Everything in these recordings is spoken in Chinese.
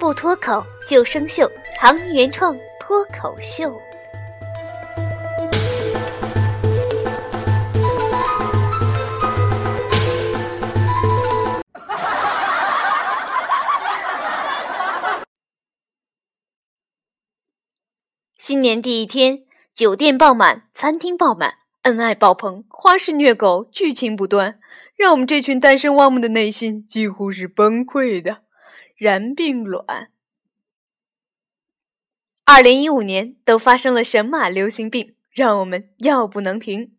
不脱口就生锈，唐尼原创脱口秀。新年第一天，酒店爆满，餐厅爆满，恩爱爆棚，花式虐狗，剧情不断，让我们这群单身汪们的内心几乎是崩溃的。然并卵。二零一五年都发生了神马流行病，让我们药不能停。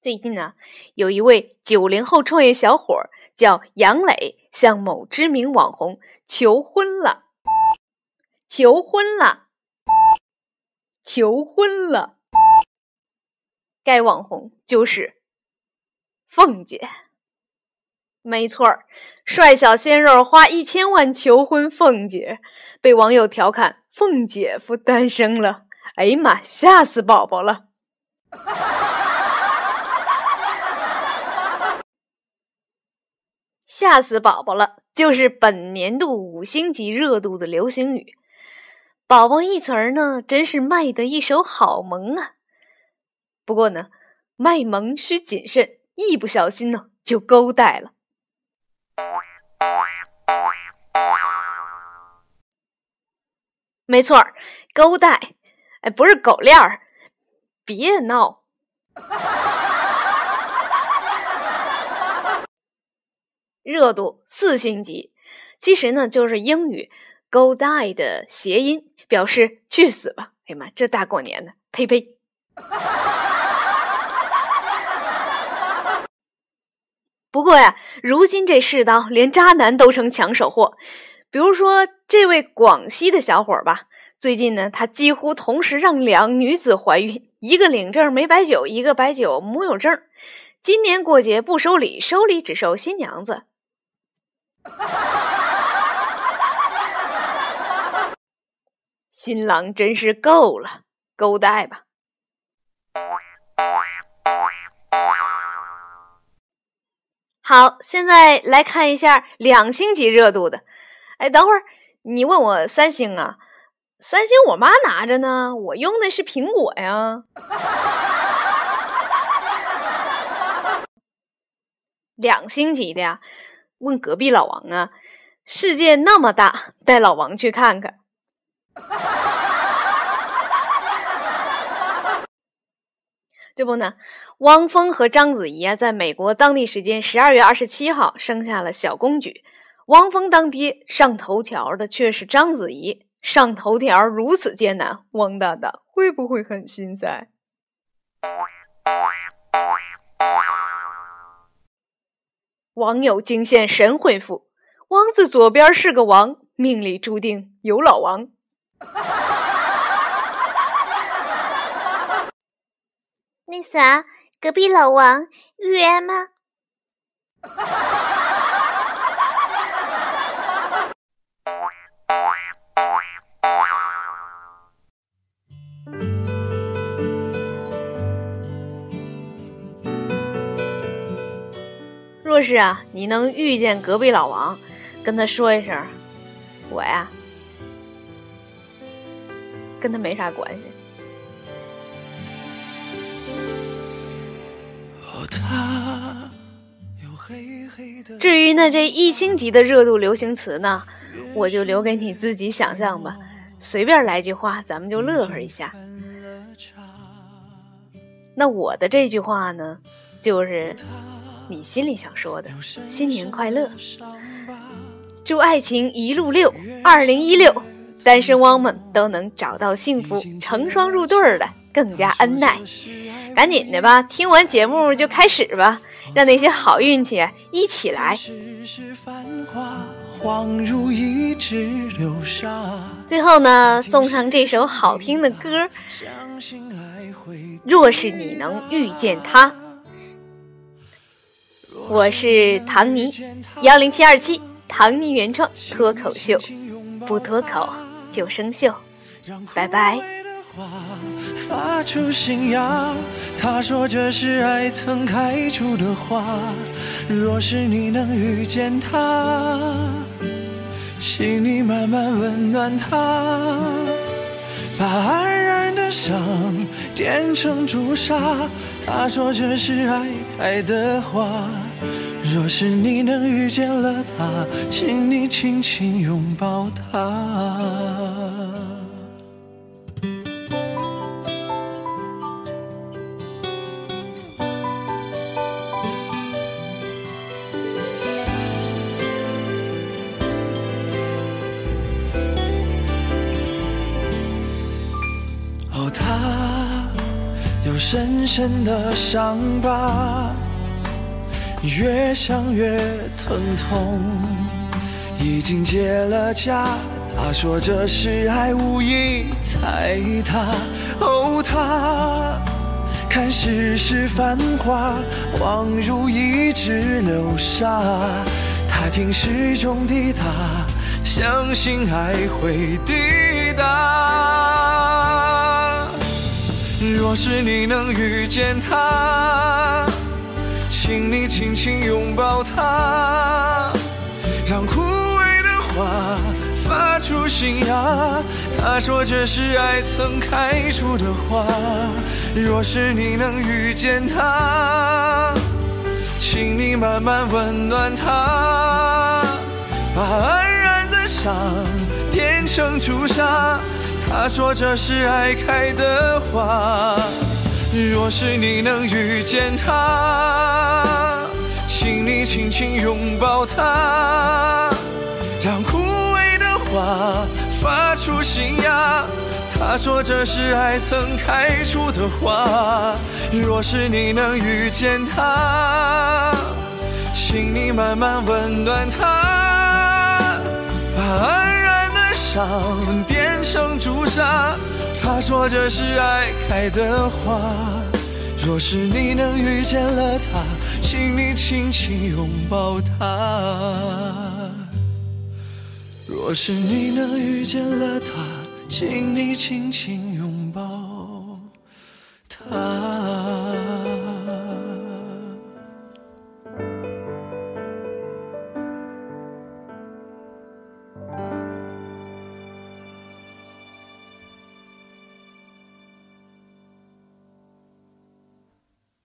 最近呢，有一位九零后创业小伙叫杨磊，向某知名网红求婚了，求婚了，求婚了。该网红就是凤姐。没错儿，帅小鲜肉花一千万求婚凤姐，被网友调侃“凤姐夫诞生了”。哎呀妈，吓死宝宝了！吓死宝宝了，就是本年度五星级热度的流行语。宝宝一词儿呢，真是卖得一手好萌啊！不过呢，卖萌需谨慎，一不小心呢，就勾带了。没错，勾带，哎，不是狗链儿，别闹。热度四星级，其实呢就是英语 “go die” 的谐音，表示去死吧。哎呀妈，这大过年的，呸呸。不过呀，如今这世道，连渣男都成抢手货。比如说，这位广西的小伙吧，最近呢，他几乎同时让两女子怀孕，一个领证没摆酒，一个摆酒木有证。今年过节不收礼，收礼只收新娘子。新郎真是够了，勾带吧。好，现在来看一下两星级热度的。哎，等会儿你问我三星啊？三星我妈拿着呢，我用的是苹果呀。两星级的呀？问隔壁老王啊？世界那么大，带老王去看看。这不呢，汪峰和章子怡啊，在美国当地时间十二月二十七号生下了小公举。汪峰当爹上头条的却是章子怡，上头条如此艰难，汪大大会不会很心塞？网友惊现神回复：“汪字左边是个王，命里注定有老王。”那啥，隔壁老王约吗？若是啊，你能遇见隔壁老王，跟他说一声，我呀，跟他没啥关系。至于那，这一星级的热度流行词呢，我就留给你自己想象吧。随便来句话，咱们就乐呵一下。那我的这句话呢，就是。你心里想说的，新年快乐！祝爱情一路溜，二零一六，单身汪们都能找到幸福，成双入对的更加恩爱。赶紧的吧，听完节目就开始吧，让那些好运气一起来。最后呢，送上这首好听的歌。若是你能遇见他。我是唐尼，幺零七二七，唐尼原创脱口秀，不脱口就生锈，拜拜。花发出信仰，他说这是爱曾开出的花。若是你能遇见他，请你慢慢温暖他，把黯然的伤点成朱砂。他说这是爱开的花。若是你能遇见了他，请你轻轻拥抱他。深深的伤疤。越想越疼痛，已经结了痂。他说这是爱，无意踩踏。哦，他看世事繁华，恍如一指流沙。他听时钟滴答，相信爱会抵达。若是你能遇见他。请你轻轻拥抱他，让枯萎的花发出新芽。他说这是爱曾开出的花。若是你能遇见他，请你慢慢温暖他，把黯然的伤点成朱砂。他说这是爱开的花。若是你能遇见他，请你轻轻拥抱他，让枯萎的花发出新芽。他说这是爱曾开出的花。若是你能遇见他，请你慢慢温暖他，上点成朱砂他说这是爱开的花。若是你能遇见了他请你轻轻拥抱他。若是你能遇见了他请你轻轻拥抱他。